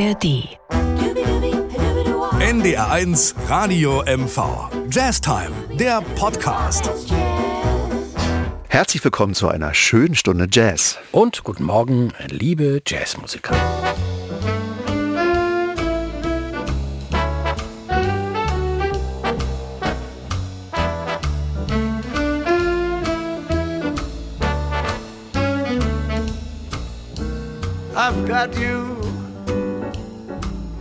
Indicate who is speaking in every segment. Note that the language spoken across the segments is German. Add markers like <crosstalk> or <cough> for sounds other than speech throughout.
Speaker 1: ARD.
Speaker 2: NDR1 Radio MV. Jazztime, der Podcast.
Speaker 3: Herzlich willkommen zu einer schönen Stunde Jazz.
Speaker 4: Und guten Morgen, liebe Jazzmusiker.
Speaker 5: I've got you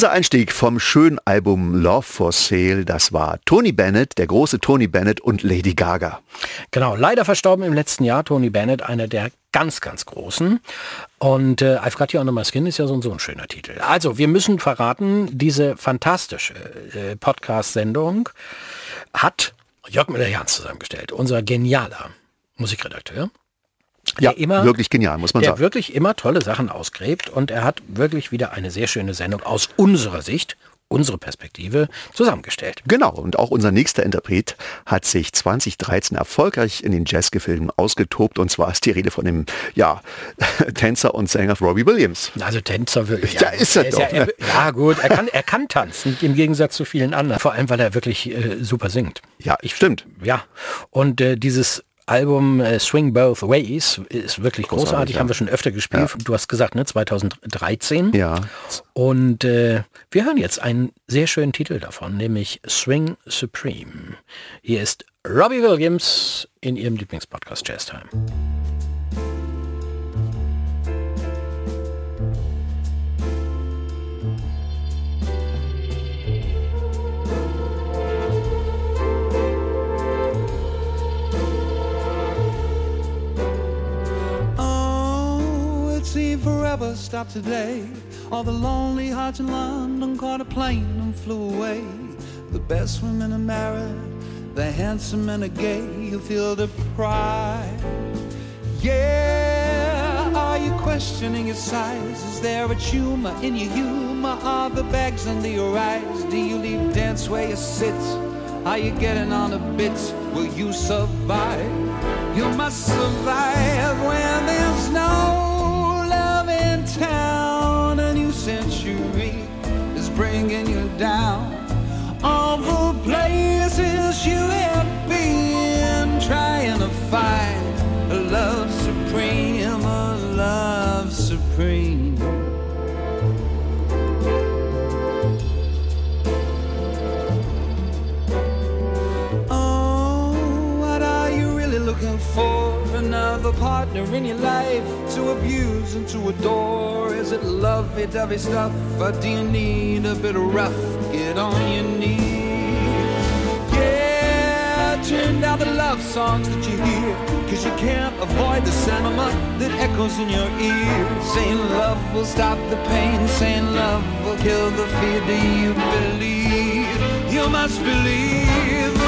Speaker 3: Unser Einstieg vom schönen Album Love for Sale, das war Tony Bennett, der große Tony Bennett und Lady Gaga.
Speaker 4: Genau, leider verstorben im letzten Jahr Tony Bennett, einer der ganz, ganz großen. Und äh, I've Got You Under My Skin ist ja so, ein- so ein schöner Titel. Also, wir müssen verraten, diese fantastische äh, Podcast-Sendung hat Jörg Müller-Jans zusammengestellt, unser genialer Musikredakteur.
Speaker 3: Ja,
Speaker 4: der immer,
Speaker 3: wirklich genial, muss man
Speaker 4: der
Speaker 3: sagen.
Speaker 4: wirklich immer tolle Sachen ausgräbt und er hat wirklich wieder eine sehr schöne Sendung aus unserer Sicht, unsere Perspektive, zusammengestellt.
Speaker 3: Genau, und auch unser nächster Interpret hat sich 2013 erfolgreich in den Jazzgefilmen ausgetobt und zwar ist die Rede von dem, ja, <laughs> Tänzer und Sänger Robbie Williams.
Speaker 4: Also Tänzer wirklich.
Speaker 3: Ja, ist er
Speaker 4: ja,
Speaker 3: doch,
Speaker 4: ja,
Speaker 3: ne?
Speaker 4: ja gut, er kann, er kann tanzen, im Gegensatz zu vielen anderen. Vor allem, weil er wirklich äh, super singt.
Speaker 3: Ja, stimmt.
Speaker 4: Ja. Und äh, dieses Album äh, Swing Both Ways ist wirklich großartig,
Speaker 3: Großartig, ja.
Speaker 4: haben wir schon öfter gespielt. Du hast gesagt, ne, 2013.
Speaker 3: Ja.
Speaker 4: Und äh, wir hören jetzt einen sehr schönen Titel davon, nämlich Swing Supreme. Hier ist Robbie Williams in ihrem Lieblingspodcast Jazz Time.
Speaker 6: Stopped today. All the lonely hearts in London caught a plane and flew away. The best women are married, the handsome men are gay. You feel the pride. Yeah, are you questioning your size? Is there a tumor in your humor? Are the bags under your eyes? Do you leave dance where you sit? Are you getting on a bit? Will you survive? You must survive when there's no century is bringing you down. All the places you have been trying to find a love supreme, a love supreme. Oh, what are you really looking for? Another partner in your life to abuse and to adore? Is it lovey dovey stuff, or do you need a bit of rough? Get on your knees. Yeah, turn down the love songs that you hear, cause you can't avoid the sentiment that echoes in your ear. Saying love will stop the pain, saying love will kill the fear. Do you believe? You must believe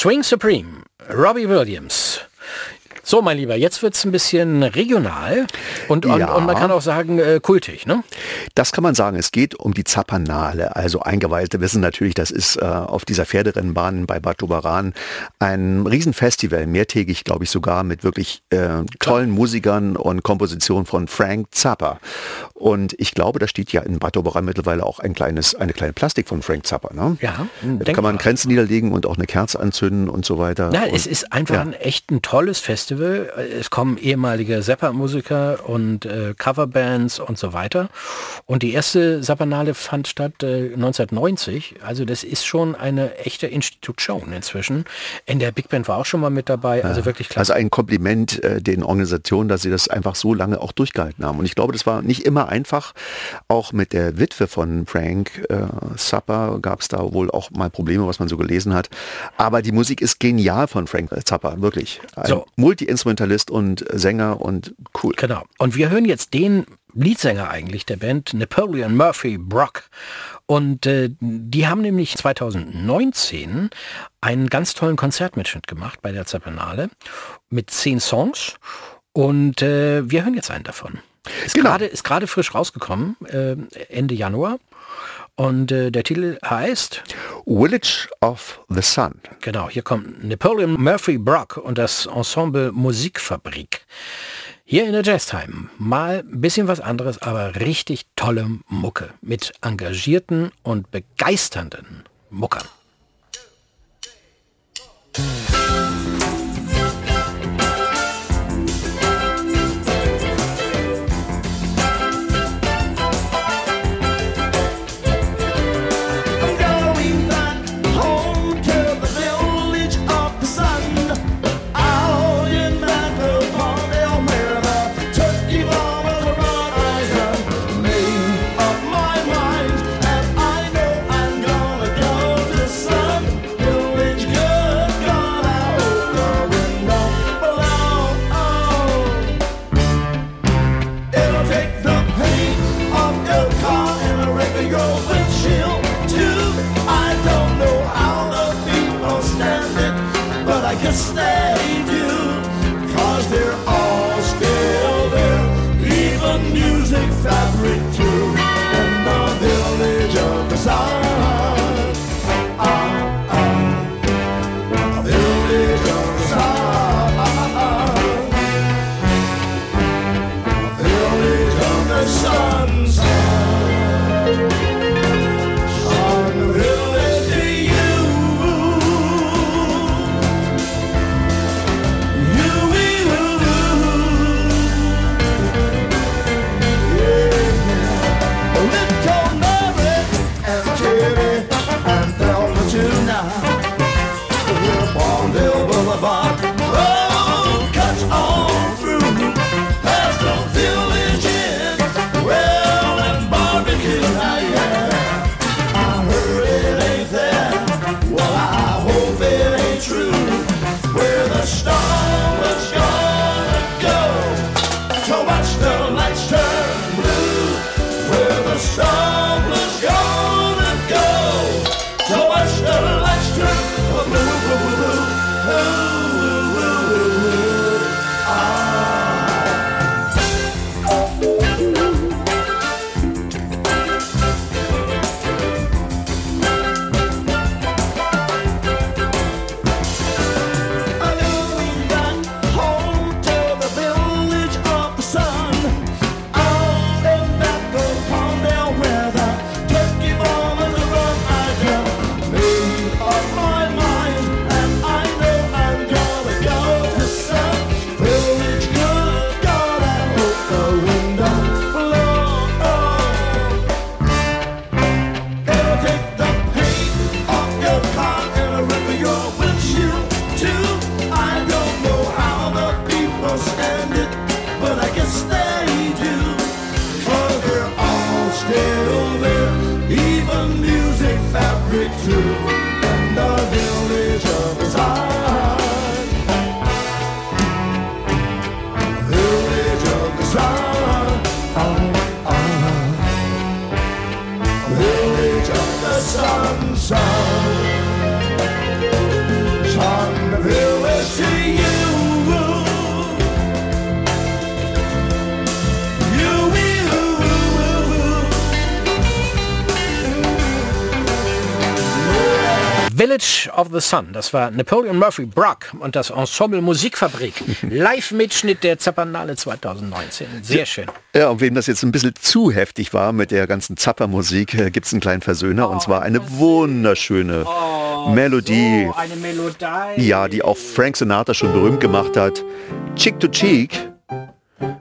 Speaker 4: Swing Supreme, Robbie Williams. So, mein Lieber, jetzt wird's ein bisschen regional und, und,
Speaker 3: Ja.
Speaker 4: und man kann auch sagen äh, kultig, ne?
Speaker 3: Das kann man sagen. Es geht um die Zapanale. Also Eingeweihte wissen natürlich, das ist äh, auf dieser Pferderennbahn bei Bad Doberan ein Riesenfestival, mehrtägig, glaube ich, sogar mit wirklich äh, tollen Musikern und Kompositionen von Frank Zappa. Und ich glaube, da steht ja in Bad Doberan mittlerweile auch ein kleines, eine kleine Plastik von Frank Zappa. Ne?
Speaker 4: Ja,
Speaker 3: Da kann man Grenzen niederlegen und auch eine Kerze anzünden und so weiter.
Speaker 4: Nein,
Speaker 3: und,
Speaker 4: es ist einfach
Speaker 3: ja.
Speaker 4: ein echt ein tolles Festival. Es kommen ehemalige Zappa-Musiker und äh, Coverbands und so weiter. Und die erste Zappanale fand statt äh, 1990. Also das ist schon eine echte Institution inzwischen. In der Big Band war auch schon mal mit dabei. Also wirklich klasse.
Speaker 3: Also ein Kompliment äh, den Organisationen, dass sie das einfach so lange auch durchgehalten haben. Und ich glaube, das war nicht immer einfach. Auch mit der Witwe von Frank äh, Zappa gab es da wohl auch mal Probleme, was man so gelesen hat. Aber die Musik ist genial von Frank Zappa, wirklich. Ein
Speaker 4: So.
Speaker 3: Multi-Instrumentalist und Sänger und cool.
Speaker 4: Genau. Und wir hören jetzt den Leadsänger eigentlich der Band, Napoleon Murphy Brock. Und äh, die haben nämlich 2019 einen ganz tollen Konzertmitschnitt gemacht bei der Zappanale mit zehn Songs. Und äh, wir hören jetzt einen davon. Ist
Speaker 3: Genau.
Speaker 4: gerade ist gerade frisch rausgekommen, äh, Ende Januar. Und äh, der Titel heißt,
Speaker 3: Village of the Sun.
Speaker 4: genau, hier kommt Napoleon Murphy Brock und das Ensemble Musikfabrik. Hier in der Jazztime mal ein bisschen was anderes, aber richtig tolle Mucke mit engagierten und begeisternden Muckern.
Speaker 5: I'm victory. Village of the Sun,
Speaker 4: das war Napoleon Murphy Brock und das Ensemble Musikfabrik. <laughs> Live-Mitschnitt der Zappernale 2019. Sehr schön.
Speaker 3: Ja, und wem das jetzt ein bisschen zu heftig war mit der ganzen Zappermusik, äh, gibt es einen kleinen Versöhner und zwar eine wunderschöne Melodie.
Speaker 4: Oh, eine Melodie.
Speaker 3: Ja, die auch Frank Sinatra schon berühmt gemacht hat. Cheek to Cheek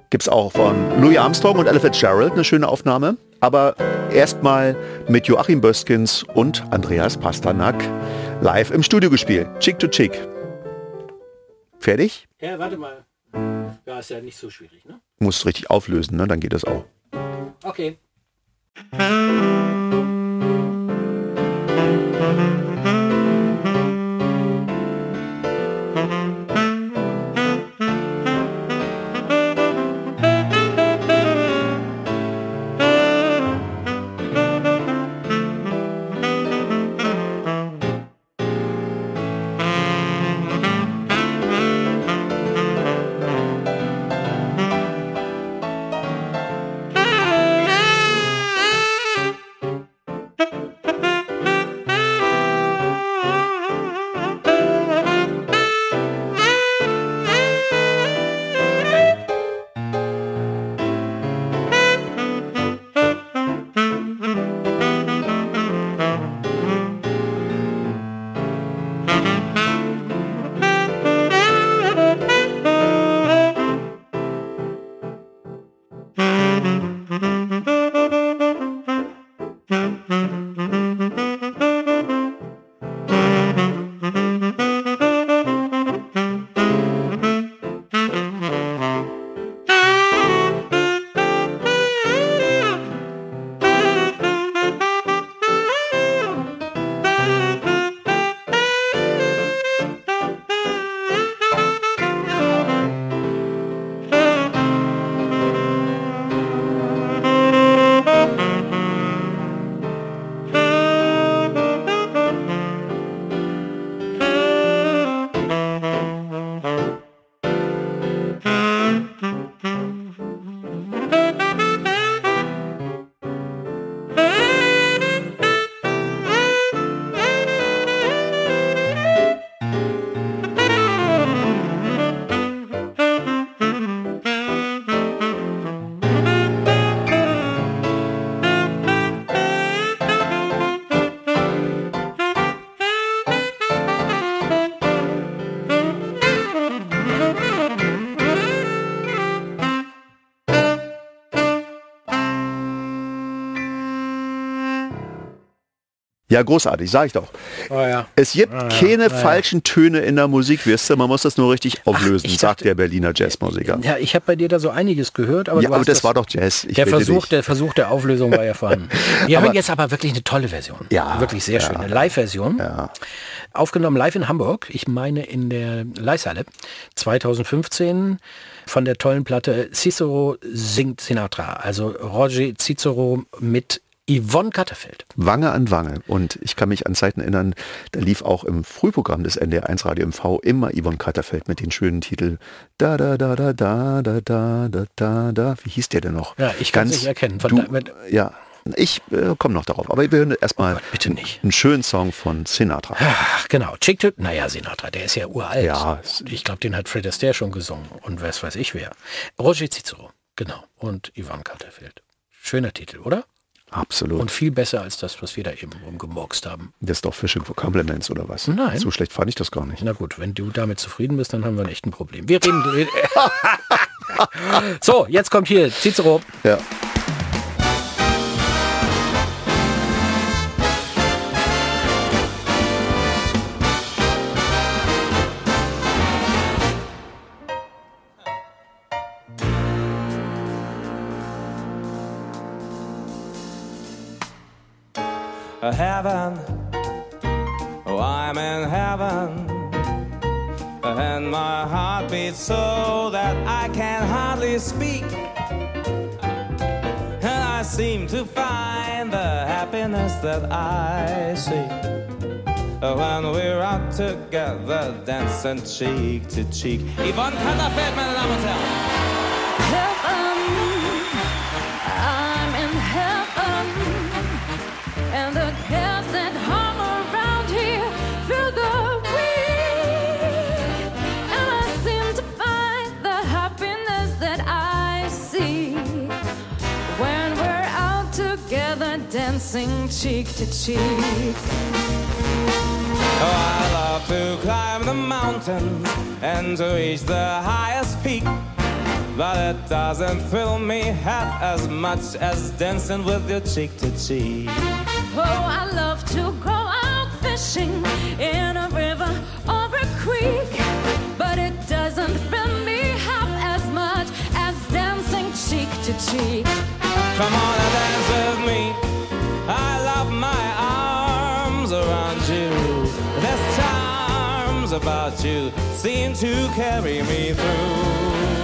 Speaker 3: gibt es auch von Louis Armstrong und Ella Fitzgerald eine schöne Aufnahme. Aber erstmal mit Joachim Böskins und Andreas Pasternak live im Studio gespielt. Cheek to Cheek. Fertig?
Speaker 4: Ja, warte mal. Ja, ist ja nicht so schwierig, ne?
Speaker 3: Muss richtig auflösen, ne? dann geht das auch.
Speaker 4: Okay.
Speaker 3: Ja, großartig, sag ich doch.
Speaker 4: Oh ja.
Speaker 3: Es gibt keine falschen Töne in der Musik, wisst ihr, man muss das nur richtig auflösen,
Speaker 4: ich
Speaker 3: sagt
Speaker 4: dachte-
Speaker 3: der Berliner Jazzmusiker.
Speaker 4: Ja, ich habe bei dir da so einiges gehört, aber,
Speaker 3: Ja, aber
Speaker 4: hast
Speaker 3: das war doch Jazz.
Speaker 4: Der Versuch,
Speaker 3: dich.
Speaker 4: der Versuch der Auflösung war ja vorhanden. Wir
Speaker 3: Aber-
Speaker 4: hören jetzt aber wirklich eine tolle Version.
Speaker 3: Ja,
Speaker 4: Wirklich sehr
Speaker 3: ja.
Speaker 4: schön. Eine Live-Version.
Speaker 3: Ja.
Speaker 4: Aufgenommen live in Hamburg. Ich meine in der Leishalle 2015 von der tollen Platte Cicero singt Sinatra. Also Roger Cicero mit Yvonne Katterfeld.
Speaker 3: Wange an Wange. Und ich kann mich an Zeiten erinnern, da lief auch im Frühprogramm des NDR1 Radio MV immer Yvonne Katterfeld mit den schönen Titel Da da da da da da da da da da. Wie hieß der denn noch?
Speaker 4: Ja, ich kann's nicht erkennen. Von
Speaker 3: Du, ja, ich äh, komme noch darauf. Aber wir hören erstmal
Speaker 4: Oh bitte nicht.
Speaker 3: einen schönen Song von Sinatra.
Speaker 4: Ach, genau. Chick to, naja, Sinatra, der ist ja uralt.
Speaker 3: Ja, es-
Speaker 4: Ich glaube, den hat Fred Astaire schon gesungen. Und was weiß ich wer. Roger Cicero, genau. Und Yvonne Katterfeld. Schöner Titel, oder?
Speaker 3: Absolut.
Speaker 4: Und viel besser als das, was wir da eben rumgemurkst haben.
Speaker 3: das ist doch Fishing for Compliments oder was?
Speaker 4: Nein.
Speaker 3: So schlecht fand ich das gar nicht.
Speaker 4: Na gut, wenn du damit zufrieden bist, dann haben wir ein echtes Problem. Wir reden. <laughs> so, jetzt kommt hier Cicero.
Speaker 3: Ja.
Speaker 1: That I see. When we're out together, dancing cheek to cheek. Yvonne.
Speaker 7: Dancing cheek to cheek.
Speaker 1: Oh, I love to climb the mountains and to reach the highest peak. But it doesn't thrill me half as much as dancing with you cheek to cheek.
Speaker 7: Oh, I love to go out fishing in a river or a creek. But it doesn't thrill me half as much as dancing cheek to cheek.
Speaker 1: Come on about you seem to carry me through.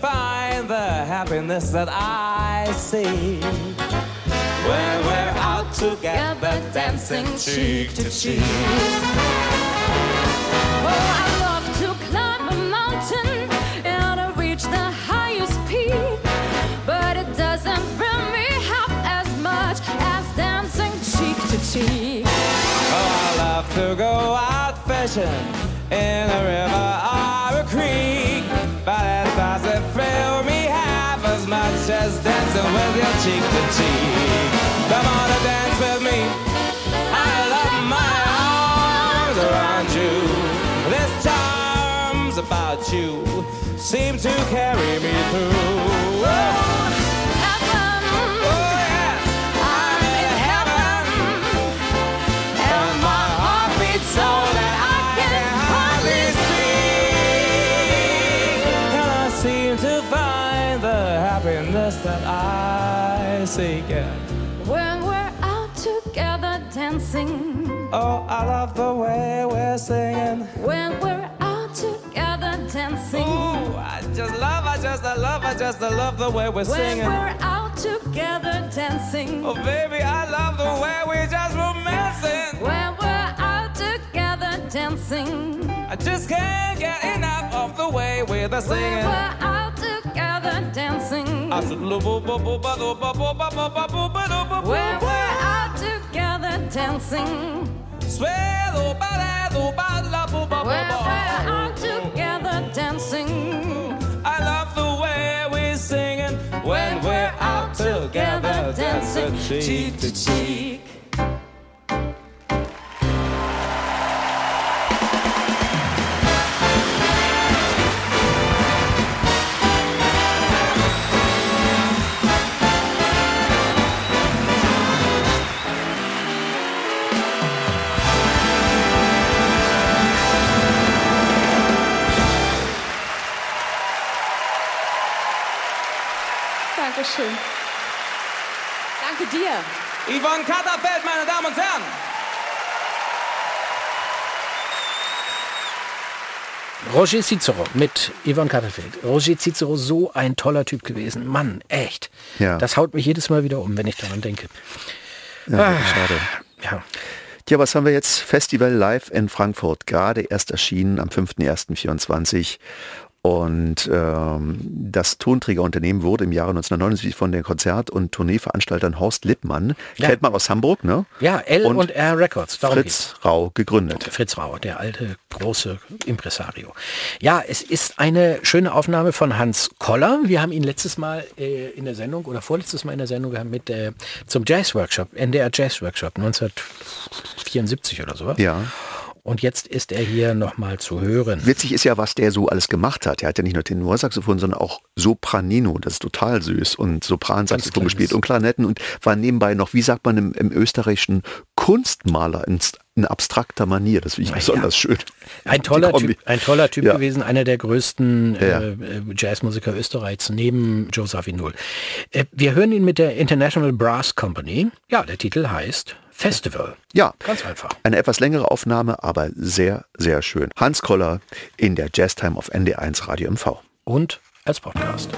Speaker 7: Find the happiness that I see when we're out together dancing cheek to cheek. Oh, I love to climb a mountain and I reach the highest peak, but it doesn't bring me half as much as dancing cheek to cheek.
Speaker 1: Oh, I love to go out fishing in a river cheek to cheek. Come on and dance with me. I love my arms around you. There's charms about you seem to carry me through. Oh, Yeah.
Speaker 7: when we're out together dancing,
Speaker 1: Oh, I love the way we're singing.
Speaker 7: when we're out together dancing,
Speaker 1: Ooh, I just love, I just, I love, I just, I love the way we're
Speaker 7: when
Speaker 1: singing.
Speaker 7: When we're out together dancing,
Speaker 1: Oh, baby, I love the way we're just romancing.
Speaker 7: when we're out together dancing.
Speaker 1: I just can't get enough of the way we're the
Speaker 7: When
Speaker 1: singing.
Speaker 7: we're out together dancing.
Speaker 1: I said,
Speaker 7: we're out together dancing.
Speaker 1: Well,
Speaker 7: we're out together dancing.
Speaker 1: I love the way we're singing when we're out together dancing, cheek to cheek.
Speaker 4: Roger Cicero mit Yvonne Katterfeld. Roger Cicero, so ein toller Typ gewesen. Mann, echt.
Speaker 3: Ja.
Speaker 4: Das haut mich jedes Mal wieder um, wenn ich daran denke.
Speaker 3: Ja,
Speaker 4: Ah.
Speaker 3: schade.
Speaker 4: Ja.
Speaker 3: Tja, was haben wir jetzt? Festival Live in Frankfurt, gerade erst erschienen am 5.1.24. Und ähm, das Tonträgerunternehmen wurde im Jahre 1979 von den Konzert- und Tourneeveranstaltern Horst Lippmann,
Speaker 4: Ja.
Speaker 3: kennt man aus Hamburg, ne?
Speaker 4: Ja, L und,
Speaker 3: Und
Speaker 4: R Records. Darum geht's.
Speaker 3: Fritz Rau gegründet.
Speaker 4: Fritz Rau, der alte große Impresario. Ja, es ist eine schöne Aufnahme von Hans Koller. Wir haben ihn letztes Mal äh, in der Sendung oder vorletztes Mal in der Sendung gehabt mit äh, zum Jazz Workshop, NDR Jazz Workshop 1974 oder sowas.
Speaker 3: Ja.
Speaker 4: Und jetzt ist er hier nochmal zu hören.
Speaker 3: Witzig ist ja, was der so alles gemacht hat. Er hat ja nicht nur Tenorsaxophon, sondern auch Sopranino, das ist total süß, und Sopransaxophon gespielt und Klarinetten und war nebenbei noch, wie sagt man im, im österreichischen, Kunstmaler in, in abstrakter Manier. Das finde ich besonders schön.
Speaker 4: Ein toller. Typ, ein toller Typ
Speaker 3: Ja.
Speaker 4: gewesen, einer der größten
Speaker 3: Ja.
Speaker 4: äh, äh, Jazzmusiker Österreichs neben Joe Zawinul. Äh, wir hören ihn mit der International Brass Company. Ja, der Titel heißt Festival.
Speaker 3: Ja,
Speaker 4: Ganz einfach.
Speaker 3: eine etwas längere Aufnahme, aber sehr, sehr schön. Hans Koller in der Jazztime auf ND1 Radio MV.
Speaker 4: Und als Podcast.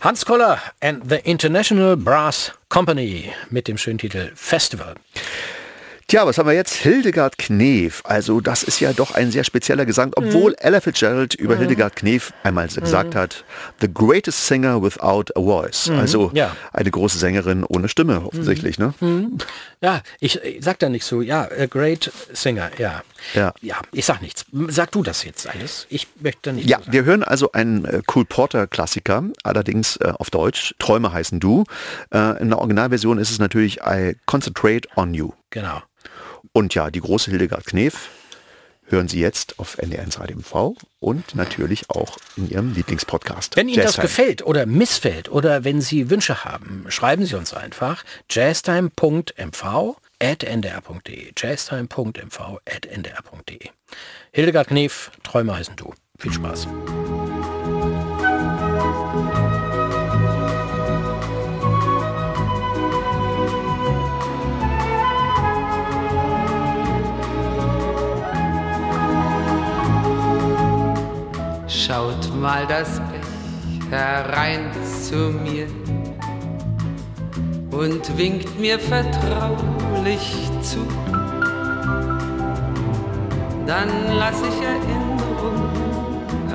Speaker 4: Hans Koller and the International Brass Company mit dem schönen Titel Festival.
Speaker 3: Tja, was haben wir jetzt? Hildegard Knef. Also das ist ja doch ein sehr spezieller Gesang, obwohl Ella Fitzgerald über Hildegard Knef einmal gesagt hat, the greatest singer without a voice. Also
Speaker 4: Ja.
Speaker 3: eine große Sängerin ohne Stimme offensichtlich. Ne?
Speaker 4: Ja, ich, ich sag da nicht so. Ja, a great singer, ja.
Speaker 3: Ja.
Speaker 4: Ja, ich sag nichts. Sag du das jetzt alles. Ich möchte nicht
Speaker 3: Ja,
Speaker 4: so sagen.
Speaker 3: wir hören also einen äh, Cool Porter Klassiker, allerdings äh, auf Deutsch. Träume heißen du. Äh, in der Originalversion ist es natürlich I Concentrate on You.
Speaker 4: Genau.
Speaker 3: Und ja, die große Hildegard Knef hören Sie jetzt auf NDR1 Radio MV und natürlich auch in Ihrem Lieblingspodcast.
Speaker 4: Wenn Ihnen das
Speaker 3: Jazztime.
Speaker 4: gefällt oder missfällt oder wenn Sie Wünsche haben, schreiben Sie uns einfach jazztime.mv at ndr.de jazztime.mv at ndr.de Hildegard Knef, Träume heißen du. Viel Spaß.
Speaker 8: Schaut mal das Pech herein zu mir und winkt mir vertraulich zu. Dann lass ich Erinnerungen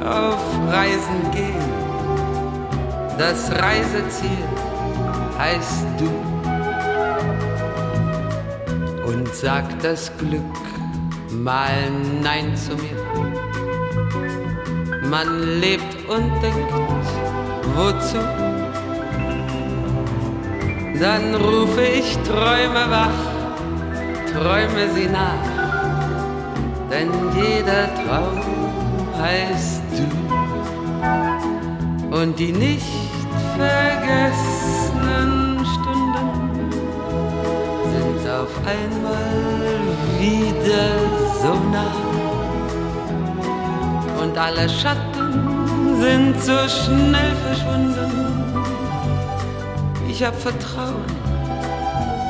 Speaker 8: auf Reisen gehen. Das Reiseziel heißt du. Und sagt das Glück mal Nein zu mir. Man lebt und denkt, wozu? Dann rufe ich Träume wach, träume sie nach, denn jeder Traum heißt du. Und die nicht vergessenen Stunden sind auf einmal wieder so nah und alle Schatten sind so schnell verschwunden. Ich hab Vertrauen,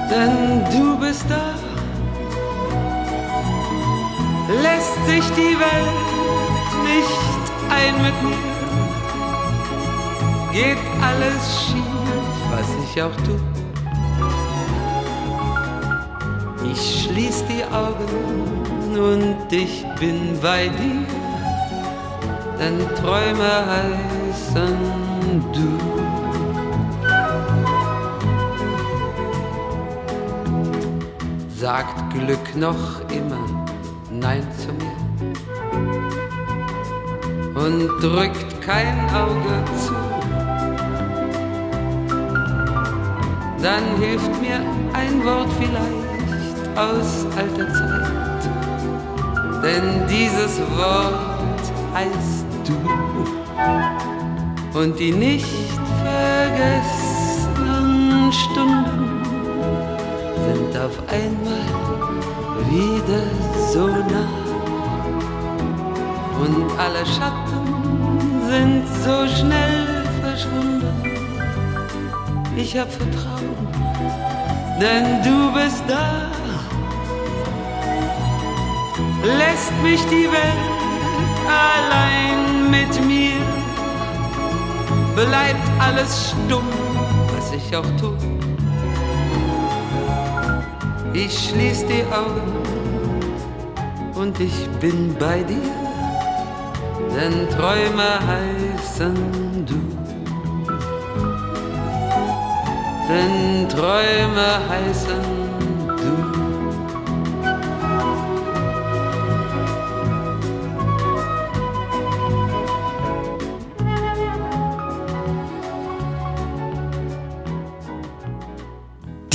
Speaker 8: denn du bist da. Lässt sich die Welt nicht ein mit mir, geht alles schief, was ich auch tu. Ich schließ die Augen und ich bin bei dir denn Träume heißen du. Sagt Glück noch immer Nein zu mir und drückt kein Auge zu. Dann hilft mir ein Wort vielleicht aus alter Zeit, denn dieses Wort heißt du und die nicht vergessenen Stunden sind auf einmal wieder so nah und alle Schatten sind so schnell verschwunden. Ich hab Vertrauen, denn du bist da. Lässt mich die Welt allein mit mir. Bleibt alles stumm, was ich auch tu. Ich schließ die Augen und ich bin bei dir, denn Träume heißen du. Denn Träume heißen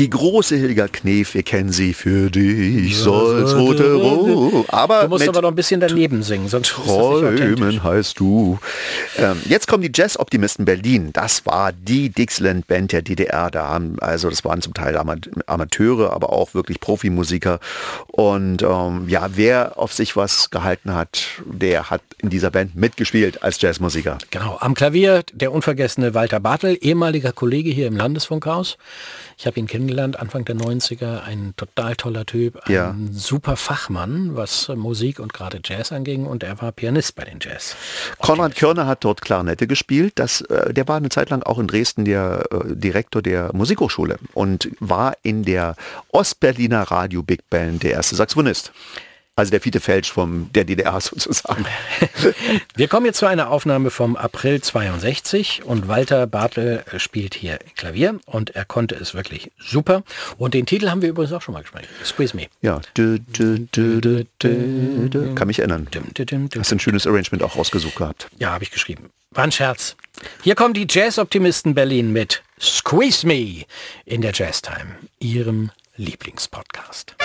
Speaker 3: Die große Hildegard Knef, wir kennen sie für dich, soll's rote Ruhe. Aber
Speaker 4: Du musst aber noch ein bisschen daneben singen, sonst.
Speaker 3: Träumen heißt du. Ähm, jetzt kommen die Jazz-Optimisten Berlin. Das war die Dixieland-Band der DDR. Da haben, also das waren zum Teil Ama- Amateure, aber auch wirklich Profimusiker. Und ähm, ja, wer auf sich was gehalten hat, der hat in dieser Band mitgespielt als Jazzmusiker.
Speaker 4: Genau, am Klavier der unvergessene Walter Bartel, ehemaliger Kollege hier im Landesfunkhaus. Ich habe ihn kennengelernt Anfang der 90er, ein total toller Typ, ein
Speaker 3: Ja.
Speaker 4: super Fachmann, was Musik und gerade Jazz anging und er war Pianist bei den Jazz.
Speaker 3: Konrad Körner hat dort Klarinette gespielt. Das, äh, der war eine Zeit lang auch in Dresden der äh, Direktor der Musikhochschule und war in der Ostberliner Radio Big Band der erste Saxophonist. Also der Fiete Felsch vom der DDR <laughs> sozusagen. <laughs>
Speaker 4: Wir kommen jetzt zu einer Aufnahme vom April 62 und Walter Bartel spielt hier Klavier und er konnte es wirklich super. Und den Titel haben wir übrigens auch schon mal gesprochen. Squeeze Me.
Speaker 3: Ja, kann mich erinnern. Hast ein schönes Arrangement auch rausgesucht gehabt.
Speaker 4: Ja, habe ich geschrieben. War ein Scherz. Hier kommen die Jazz-Optimisten Berlin mit Squeeze Me in der Jazztime, ihrem Lieblingspodcast.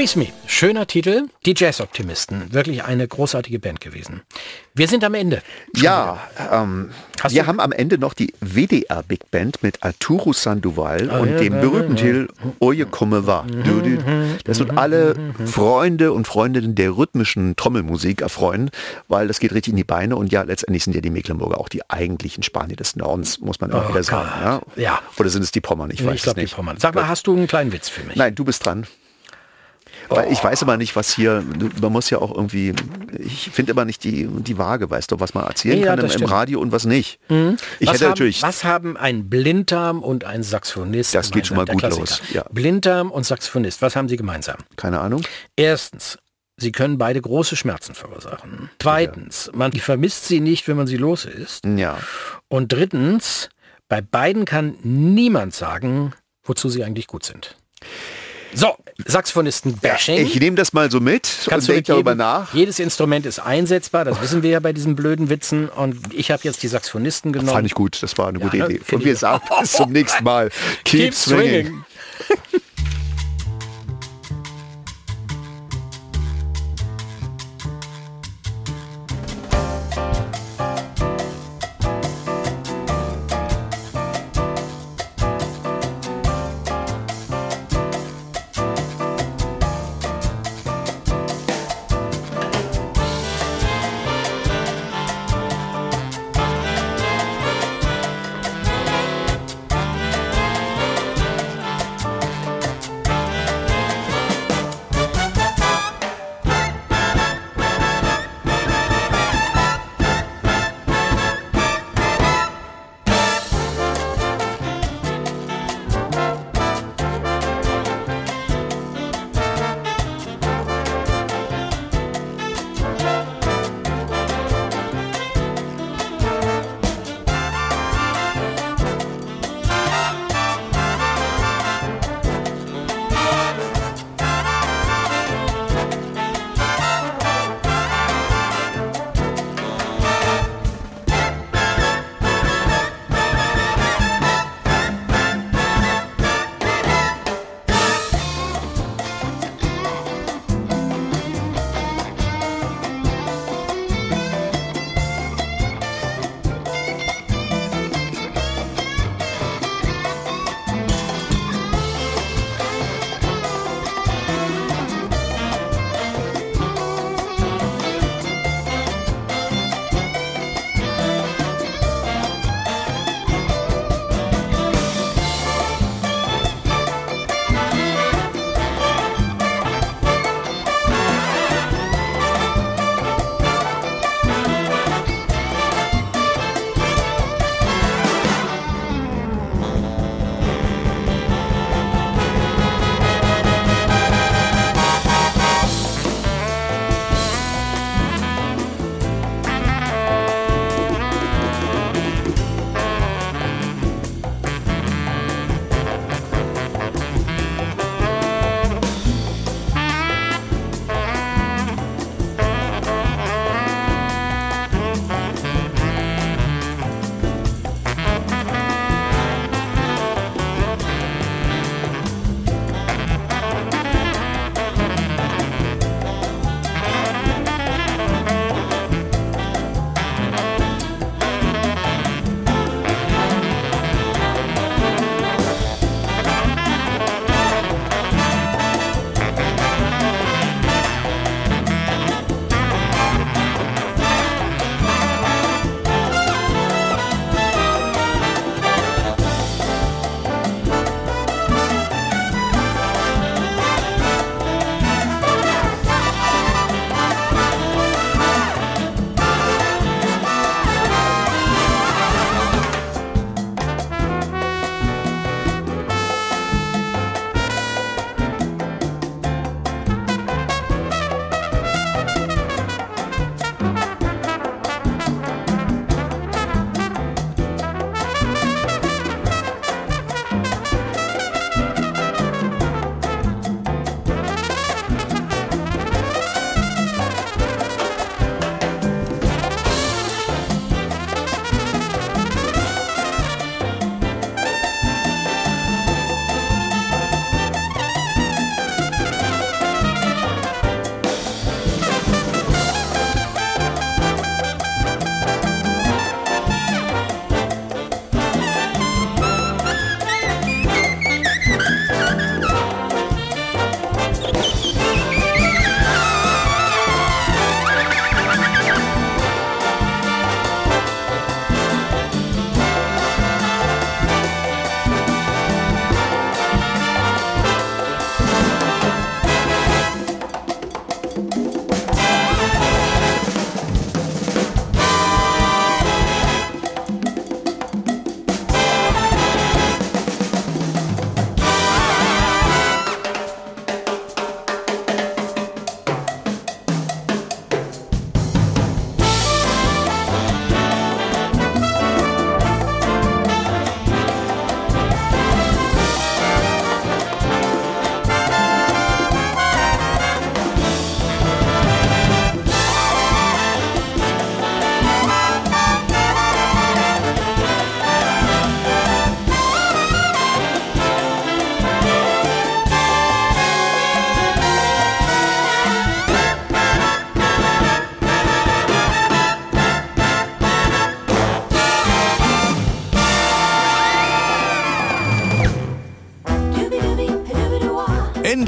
Speaker 4: Squeeze Me, schöner Titel. Die Jazz-Optimisten, wirklich eine großartige Band gewesen. Wir sind am Ende.
Speaker 3: Ja, ähm, wir
Speaker 4: du-
Speaker 3: haben am Ende noch die WDR Big Band mit Arturo Sandoval und
Speaker 4: Ah, ja,
Speaker 3: dem
Speaker 4: ja,
Speaker 3: berühmten
Speaker 4: ja.
Speaker 3: Titel wa. Du, du. Das wird alle Freunde und Freundinnen der rhythmischen Trommelmusik erfreuen, weil das geht richtig in die Beine und ja, letztendlich sind ja die Mecklenburger auch die eigentlichen Spanier des Nordens, muss man auch
Speaker 4: Oh
Speaker 3: wieder sagen. Ja?
Speaker 4: Ja.
Speaker 3: Oder sind es die Pommern? Ich weiß
Speaker 4: ich glaube,
Speaker 3: es
Speaker 4: die
Speaker 3: nicht.
Speaker 4: Pommern. Sag mal, hast du einen kleinen Witz für mich?
Speaker 3: Nein, du bist dran. Weil ich weiß aber nicht, was hier, man muss ja auch irgendwie, ich finde immer nicht die, die Waage, weißt du, was man erzählen
Speaker 4: Ja,
Speaker 3: kann im, im. Radio und was nicht. Ich
Speaker 4: was
Speaker 3: hätte
Speaker 4: haben,
Speaker 3: natürlich,
Speaker 4: Was haben ein Blinddarm und ein Saxophonist
Speaker 3: Das geht schon mal gut los, ja.
Speaker 4: Blinddarm und Saxophonist, was haben sie gemeinsam?
Speaker 3: keine Ahnung.
Speaker 4: Erstens, sie können beide große Schmerzen verursachen. Zweitens, man vermisst sie nicht, wenn man sie los ist.
Speaker 3: Ja.
Speaker 4: Und drittens, bei beiden kann niemand sagen, wozu sie eigentlich gut sind. So, Saxophonisten-Bashing.
Speaker 3: Ich nehme das mal so mit
Speaker 4: Kannst
Speaker 3: und
Speaker 4: du
Speaker 3: denke darüber nach.
Speaker 4: Jedes Instrument ist einsetzbar, das wissen wir ja bei diesen blöden Witzen. Und ich habe jetzt die Saxophonisten genommen.
Speaker 3: Fand ich gut, das war eine gute
Speaker 4: ne?
Speaker 3: Idee. Und wir sagen bis zum nächsten Mal. Keep,
Speaker 4: Keep
Speaker 3: swinging.
Speaker 4: swinging. <laughs>